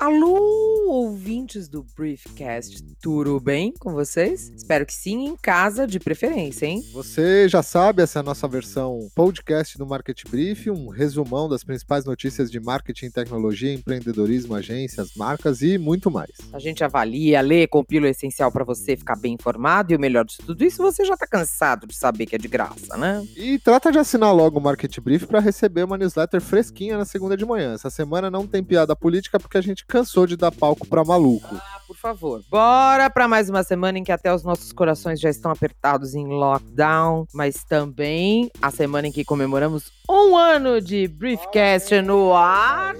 Alô, ouvintes do Briefcast, tudo bem com vocês? Espero que sim, em casa de preferência, hein? Você já sabe, essa é a nossa versão podcast do Market Brief, um resumão das principais notícias de marketing, tecnologia, empreendedorismo, agências, marcas e muito mais. A gente avalia, lê, compila o essencial para você ficar bem informado e o melhor de tudo isso, você já tá cansado de saber que é de graça, né? E trata de assinar logo o Market Brief para receber uma newsletter fresquinha na segunda de manhã. Essa semana não tem piada política porque a gente cansou de dar palco para maluco. Ah, por favor. Bora para mais uma semana em que até os nossos corações já estão apertados em lockdown, mas também a semana em que comemoramos um ano de Briefcast no ar.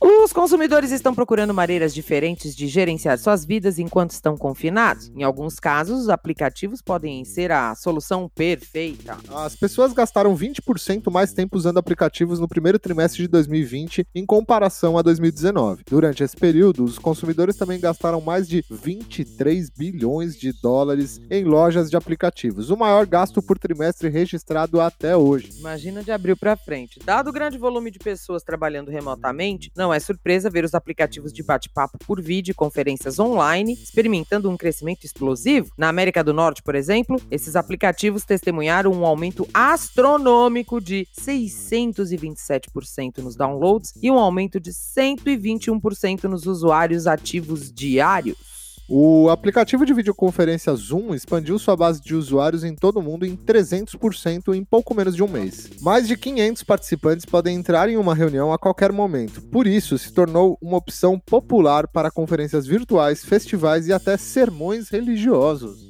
Os consumidores estão procurando maneiras diferentes de gerenciar suas vidas enquanto estão confinados. Em alguns casos, os aplicativos podem ser a solução perfeita. As pessoas gastaram 20% mais tempo usando aplicativos no primeiro trimestre de 2020 em comparação a 2019. Durante esse período, os consumidores também gastaram mais de 23 bilhões de dólares em lojas de aplicativos, o maior gasto por trimestre registrado até hoje. Imagina de abril para frente. Dado o grande volume de pessoas trabalhando remotamente, não é surpresa ver os aplicativos de bate-papo por vídeo e conferências online experimentando um crescimento explosivo. Na América do Norte, por exemplo, esses aplicativos testemunharam um aumento astronômico de 627% nos downloads e um aumento de 121% nos usuários ativos diários. O aplicativo de videoconferência Zoom expandiu sua base de usuários em todo o mundo em 300% em pouco menos de um mês. Mais de 500 participantes podem entrar em uma reunião a qualquer momento. Por isso, se tornou uma opção popular para conferências virtuais, festivais e até sermões religiosos.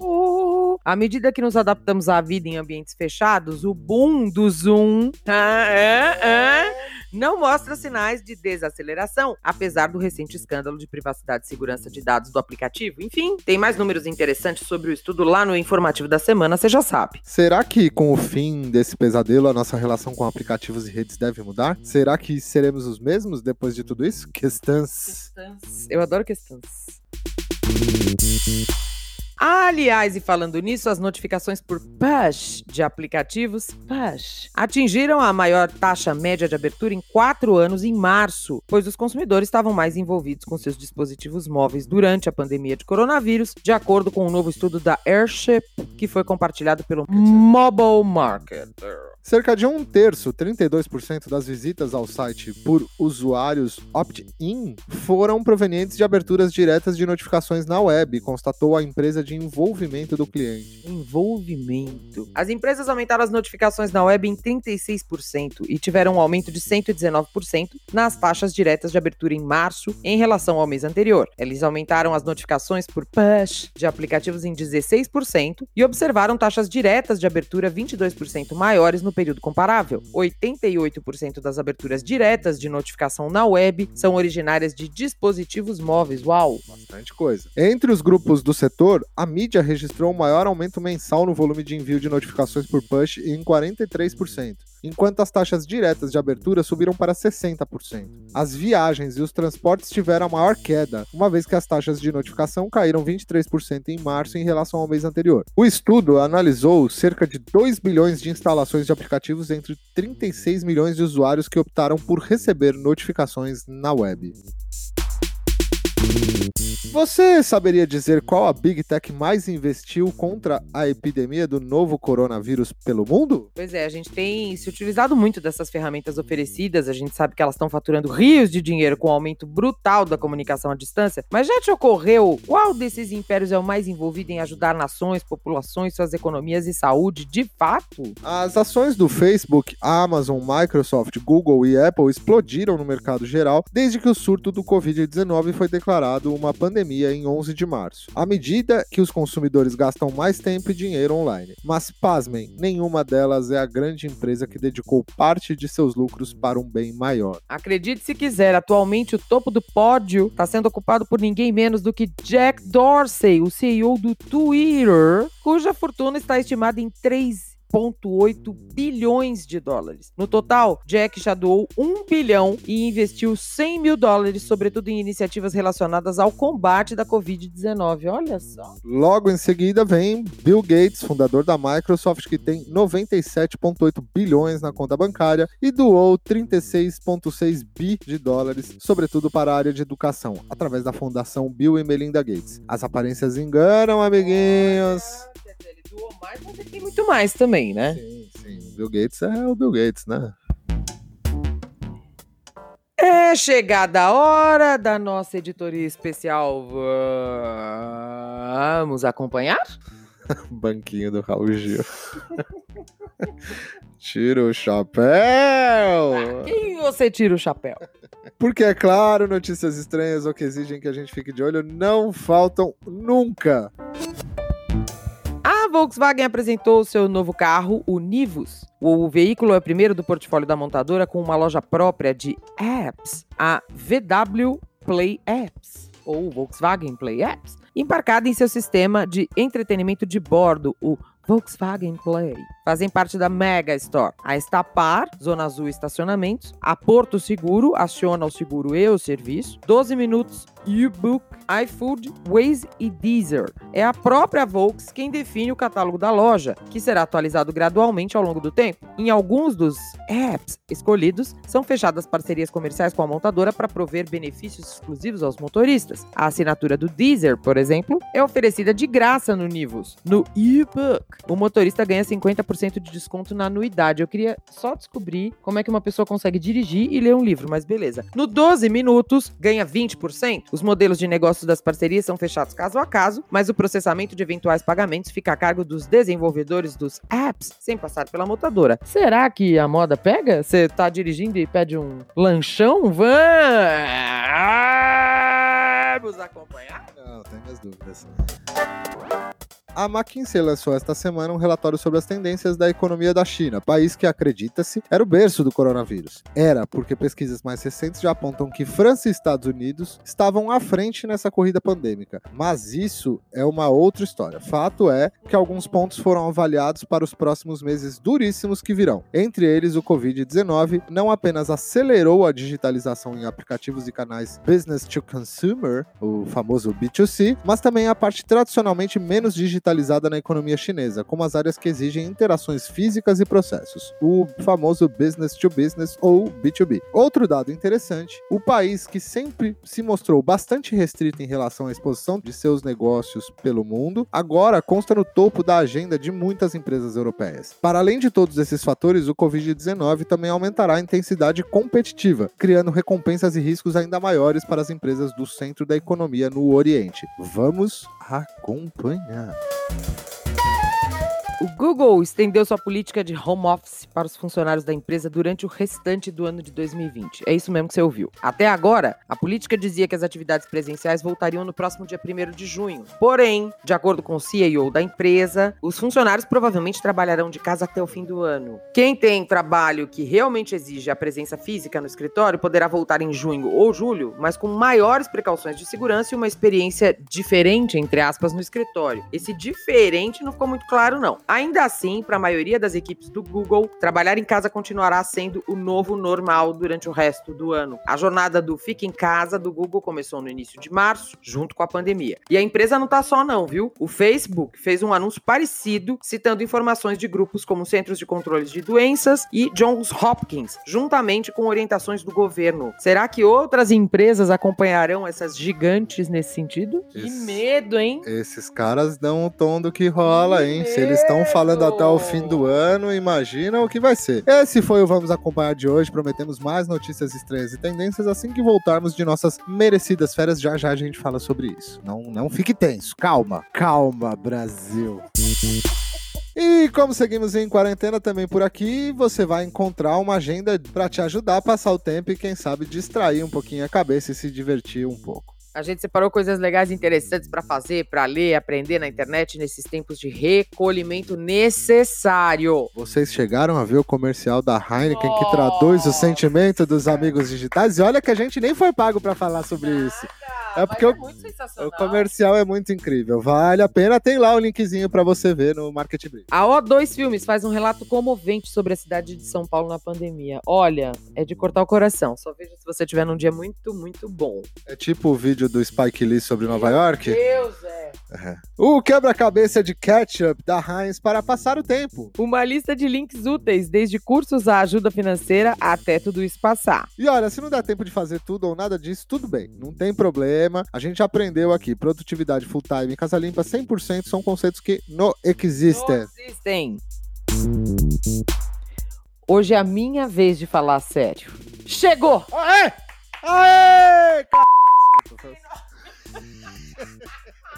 À medida que nos adaptamos à vida em ambientes fechados, o boom do Zoom ah, é, é, não mostra sinais de desaceleração, apesar do recente escândalo de privacidade e segurança de dados do aplicativo. Enfim, tem mais números interessantes sobre o estudo lá no informativo da semana, você já sabe. Será que com o fim desse pesadelo a nossa relação com aplicativos e redes deve mudar? Será que seremos os mesmos depois de tudo isso? Questões. Eu adoro questões. Aliás, e falando nisso, as notificações por push de aplicativos push atingiram a maior taxa média de abertura em quatro anos em março, pois os consumidores estavam mais envolvidos com seus dispositivos móveis durante a pandemia de coronavírus, de acordo com um novo estudo da Airship, que foi compartilhado pelo Mobile Marketer. Cerca de um terço, 32% das visitas ao site por usuários opt-in foram provenientes de aberturas diretas de notificações na web, constatou a empresa de envolvimento do cliente. Envolvimento. As empresas aumentaram as notificações na web em 36% e tiveram um aumento de 119% nas taxas diretas de abertura em março em relação ao mês anterior. Eles aumentaram as notificações por push de aplicativos em 16% e observaram taxas diretas de abertura 22% maiores no período comparável. 88% das aberturas diretas de notificação na web são originárias de dispositivos móveis. Uau! Bastante coisa. Entre os grupos do setor, a mídia registrou o maior aumento mensal no volume de envio de notificações por push em 43% enquanto as taxas diretas de abertura subiram para 60%. As viagens e os transportes tiveram a maior queda, uma vez que as taxas de notificação caíram 23% em março em relação ao mês anterior. O estudo analisou cerca de 2 bilhões de instalações de aplicativos entre 36 milhões de usuários que optaram por receber notificações na web. Você saberia dizer qual a Big Tech mais investiu contra a epidemia do novo coronavírus pelo mundo? Pois é, a gente tem se utilizado muito dessas ferramentas oferecidas, a gente sabe que elas estão faturando rios de dinheiro com o aumento brutal da comunicação à distância, mas já te ocorreu qual desses impérios é o mais envolvido em ajudar nações, populações, suas economias e saúde de fato? As ações do Facebook, Amazon, Microsoft, Google e Apple explodiram no mercado geral desde que o surto do Covid-19 foi declarado uma pandemia em 11 de março, à medida que os consumidores gastam mais tempo e dinheiro online. Mas, pasmem, nenhuma delas é a grande empresa que dedicou parte de seus lucros para um bem maior. Acredite se quiser, atualmente o topo do pódio está sendo ocupado por ninguém menos do que Jack Dorsey, o CEO do Twitter, cuja fortuna está estimada em 3 1,8 bilhões de dólares. No total, Jack já doou 1 bilhão e investiu 100 mil dólares, sobretudo em iniciativas relacionadas ao combate da Covid-19. Olha só. Logo em seguida vem Bill Gates, fundador da Microsoft, que tem 97,8 bilhões na conta bancária e doou 36,6 bi de dólares, sobretudo para a área de educação, através da fundação Bill e Melinda Gates. As aparências enganam, amiguinhos. Mais, mas ele tem muito mais também, né? Sim, sim. Bill Gates é o Bill Gates, né? É chegada a hora da nossa editoria especial. Vamos acompanhar? Banquinho do Raul Gil. Tira o chapéu! Quem você tira o chapéu? Porque, é claro, notícias estranhas ou que exigem que a gente fique de olho não faltam nunca. A Volkswagen apresentou seu novo carro, o Nivus. O veículo é o primeiro do portfólio da montadora com uma loja própria de apps, a VW Play Apps, ou Volkswagen Play Apps, embarcada em seu sistema de entretenimento de bordo, o Volkswagen Play. Fazem parte da Mega Store. A Estapar, Zona Azul Estacionamentos, a Porto Seguro, aciona o seguro e o serviço. 12 minutos, U-Book, iFood, Waze e Deezer. É a própria Volks quem define o catálogo da loja, que será atualizado gradualmente ao longo do tempo. Em alguns dos apps escolhidos, são fechadas parcerias comerciais com a montadora para prover benefícios exclusivos aos motoristas. A assinatura do Deezer, por exemplo, é oferecida de graça no Nivus. No e-book, o motorista ganha 50% de desconto na anuidade. Eu queria só descobrir como é que uma pessoa consegue dirigir e ler um livro, mas beleza. No 12 minutos, ganha 20%. Os modelos de negócios das parcerias são fechados caso a caso, mas o processamento de eventuais pagamentos fica a cargo dos desenvolvedores dos apps, sem passar pela montadora. Será que a moda pega? Você tá dirigindo e pede um lanchão? Vamos acompanhar? Não, tenho minhas dúvidas. A McKinsey lançou esta semana um relatório sobre as tendências da economia da China, país que, acredita-se, era o berço do coronavírus. Era, porque pesquisas mais recentes já apontam que França e Estados Unidos estavam à frente nessa corrida pandêmica. Mas isso é uma outra história. Fato é que alguns pontos foram avaliados para os próximos meses duríssimos que virão. Entre eles, o Covid-19 não apenas acelerou a digitalização em aplicativos e canais business to consumer, o famoso B2C, mas também a parte tradicionalmente menos digital digitalizada na economia chinesa, como as áreas que exigem interações físicas e processos, o famoso business to business ou B2B. Outro dado interessante: o país que sempre se mostrou bastante restrito em relação à exposição de seus negócios pelo mundo, agora consta no topo da agenda de muitas empresas europeias. Para além de todos esses fatores, o Covid-19 também aumentará a intensidade competitiva, criando recompensas e riscos ainda maiores para as empresas do centro da economia no Oriente. Vamos acompanhar. Google estendeu sua política de home office para os funcionários da empresa durante o restante do ano de 2020. É isso mesmo que você ouviu. Até agora, a política dizia que as atividades presenciais voltariam no próximo dia 1 de junho. Porém, de acordo com o CEO da empresa, os funcionários provavelmente trabalharão de casa até o fim do ano. Quem tem trabalho que realmente exige a presença física no escritório poderá voltar em junho ou julho, mas com maiores precauções de segurança e uma experiência diferente, entre aspas, no escritório. Esse diferente não ficou muito claro, não. Ainda assim, para a maioria das equipes do Google, trabalhar em casa continuará sendo o novo normal durante o resto do ano. A jornada do Fica em Casa do Google começou no início de março, junto com a pandemia. E a empresa não está só não, viu? O Facebook fez um anúncio parecido, citando informações de grupos como Centros de Controle de Doenças e Johns Hopkins, juntamente com orientações do governo. Será que outras empresas acompanharão essas gigantes nesse sentido? Esse, que medo, hein? Esses caras dão o tom do que rola, hein? Se eles estão falando até o fim do ano, imagina o que vai ser. Esse foi o Vamos Acompanhar de hoje. Prometemos mais notícias estranhas e tendências assim que voltarmos de nossas merecidas férias. Já já a gente fala sobre isso. Não, não fique tenso. Calma, calma, Brasil. E como seguimos em quarentena também por aqui, você vai encontrar uma agenda para te ajudar a passar o tempo e quem sabe distrair um pouquinho a cabeça e se divertir um pouco. A gente separou coisas legais e interessantes para fazer, para ler, aprender na internet nesses tempos de recolhimento necessário. Vocês chegaram a ver o comercial da Heineken oh. que traduz o sentimento dos amigos digitais? E olha que a gente nem foi pago para falar sobre Nada. isso. É porque mas o-. O comercial é muito incrível. Vale a pena. Tem lá o linkzinho pra você ver no Market. A O2 Filmes faz um relato comovente sobre a cidade de São Paulo na pandemia. Olha, é de cortar o coração. Só veja se você tiver num dia muito, muito bom. É tipo o vídeo do Spike Lee sobre Nova York. Deus, é. O quebra-cabeça de ketchup da Heinz para passar o tempo. Uma lista de links úteis, desde cursos à ajuda financeira até tudo isso passar. E olha, se não der tempo de fazer tudo ou nada disso, tudo bem. Não tem problema. A gente aprendeu aqui. Produtividade full-time e casa limpa 100% são conceitos que não existem. Não existem. Hoje é a minha vez de falar sério. Chegou! Aê! Aê! c*****.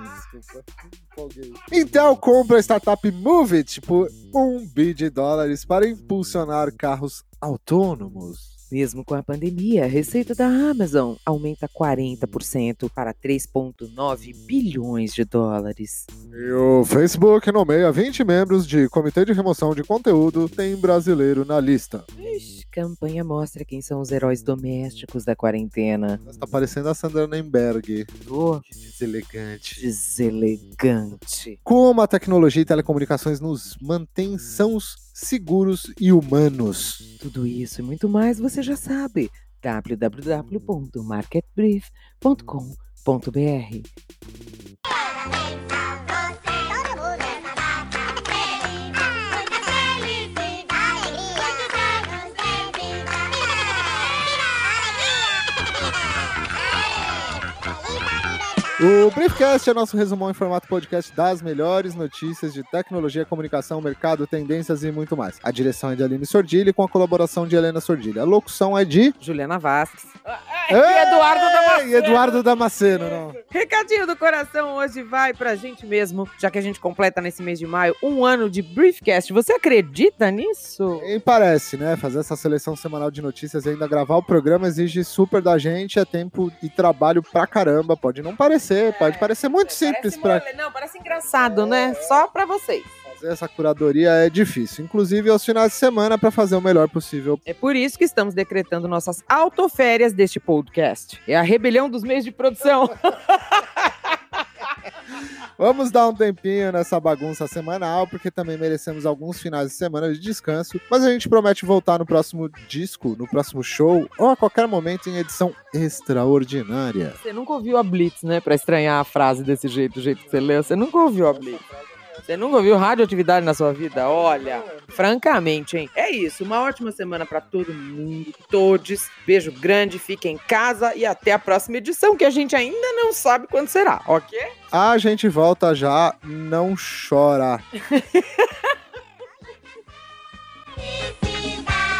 Desculpa, empolguei. Intel compra a startup Movit por 1 bi de dólares para impulsionar carros autônomos. Mesmo com a pandemia, a receita da Amazon aumenta 40% para 3,9 bilhões de dólares. E o Facebook nomeia 20 membros de comitê de remoção de conteúdo, tem brasileiro na lista. Ixi, campanha mostra quem são os heróis domésticos da quarentena. Está parecendo a Sandra Nemberg. Oh, Que deselegante. deselegante. Como a tecnologia e telecomunicações nos mantêm sãos, seguros e humanos. Tudo isso e muito mais você já sabe. www.marketbrief.com.br O Briefcast é nosso resumão em formato podcast das melhores notícias de tecnologia, comunicação, mercado, tendências e muito mais. A direção é de Aline Sordilli com a colaboração de Helena Sordilli. A locução é de Juliana Vasques. Ei, Eduardo Damasceno. E Eduardo Damasceno, não. Recadinho do coração hoje vai pra gente mesmo, já que a gente completa nesse mês de maio um ano de Briefcast. Você acredita nisso? E parece, né? Fazer essa seleção semanal de notícias e ainda gravar o programa exige super da gente, é tempo e trabalho pra caramba. Pode não parecer, pode parecer muito simples Parece pra mole, Não, parece engraçado, né? Só pra vocês. fazer essa curadoria é difícil, inclusive aos finais de semana pra fazer o melhor possível. É por isso que estamos decretando nossas autoférias deste podcast. É a rebelião dos meios de produção. Vamos dar um tempinho nessa bagunça semanal, porque também merecemos alguns finais de semana de descanso. Mas a gente promete voltar no próximo disco, no próximo show, ou a qualquer momento em edição extraordinária. Você nunca ouviu a Blitz, né? Pra estranhar a frase desse jeito, do jeito que você leu. Você nunca ouviu a Blitz. Você nunca ouviu radioatividade na sua vida? Olha, francamente, hein? É isso. Uma ótima semana pra todo mundo, todos. Beijo grande, fiquem em casa e até a próxima edição, que a gente ainda não sabe quando será, ok? A gente volta já, não chora.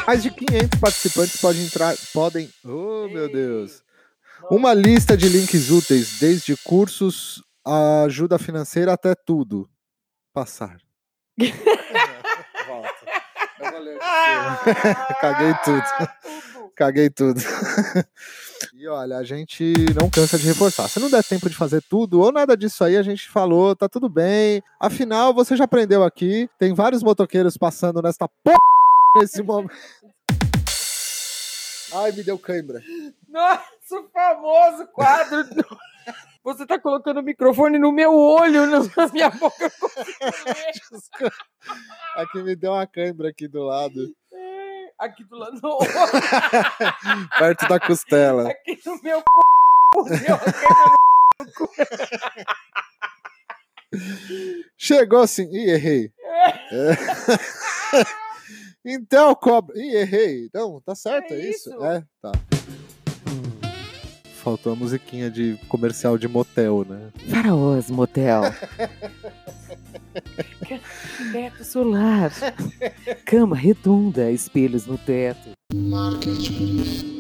Mais de 500 participantes podem entrar, podem, oh meu Deus, uma lista de links úteis, desde cursos, a ajuda financeira até tudo. Passar. Volta. Caguei tudo. Caguei tudo. E olha, a gente não cansa de reforçar. Se não der tempo de fazer tudo ou nada disso aí, a gente falou, tá tudo bem. Afinal, você já aprendeu aqui, tem vários motoqueiros passando nesta porra nesse momento. Ai, me deu cãibra. Nossa, o famoso quadro. Você tá colocando o microfone no meu olho, não na minha boca. Aqui me deu uma cãibra aqui do lado, Aqui do lado. perto da costela. Aqui no meu c... Chegou assim. Ih, errei. É. Então, cobra. Ih, errei. Não, tá certo, é, É isso? isso. É, tá. Faltou a musiquinha de comercial de motel, né? Faraós Motel. Teto solar. Cama redonda, espelhos no teto. Market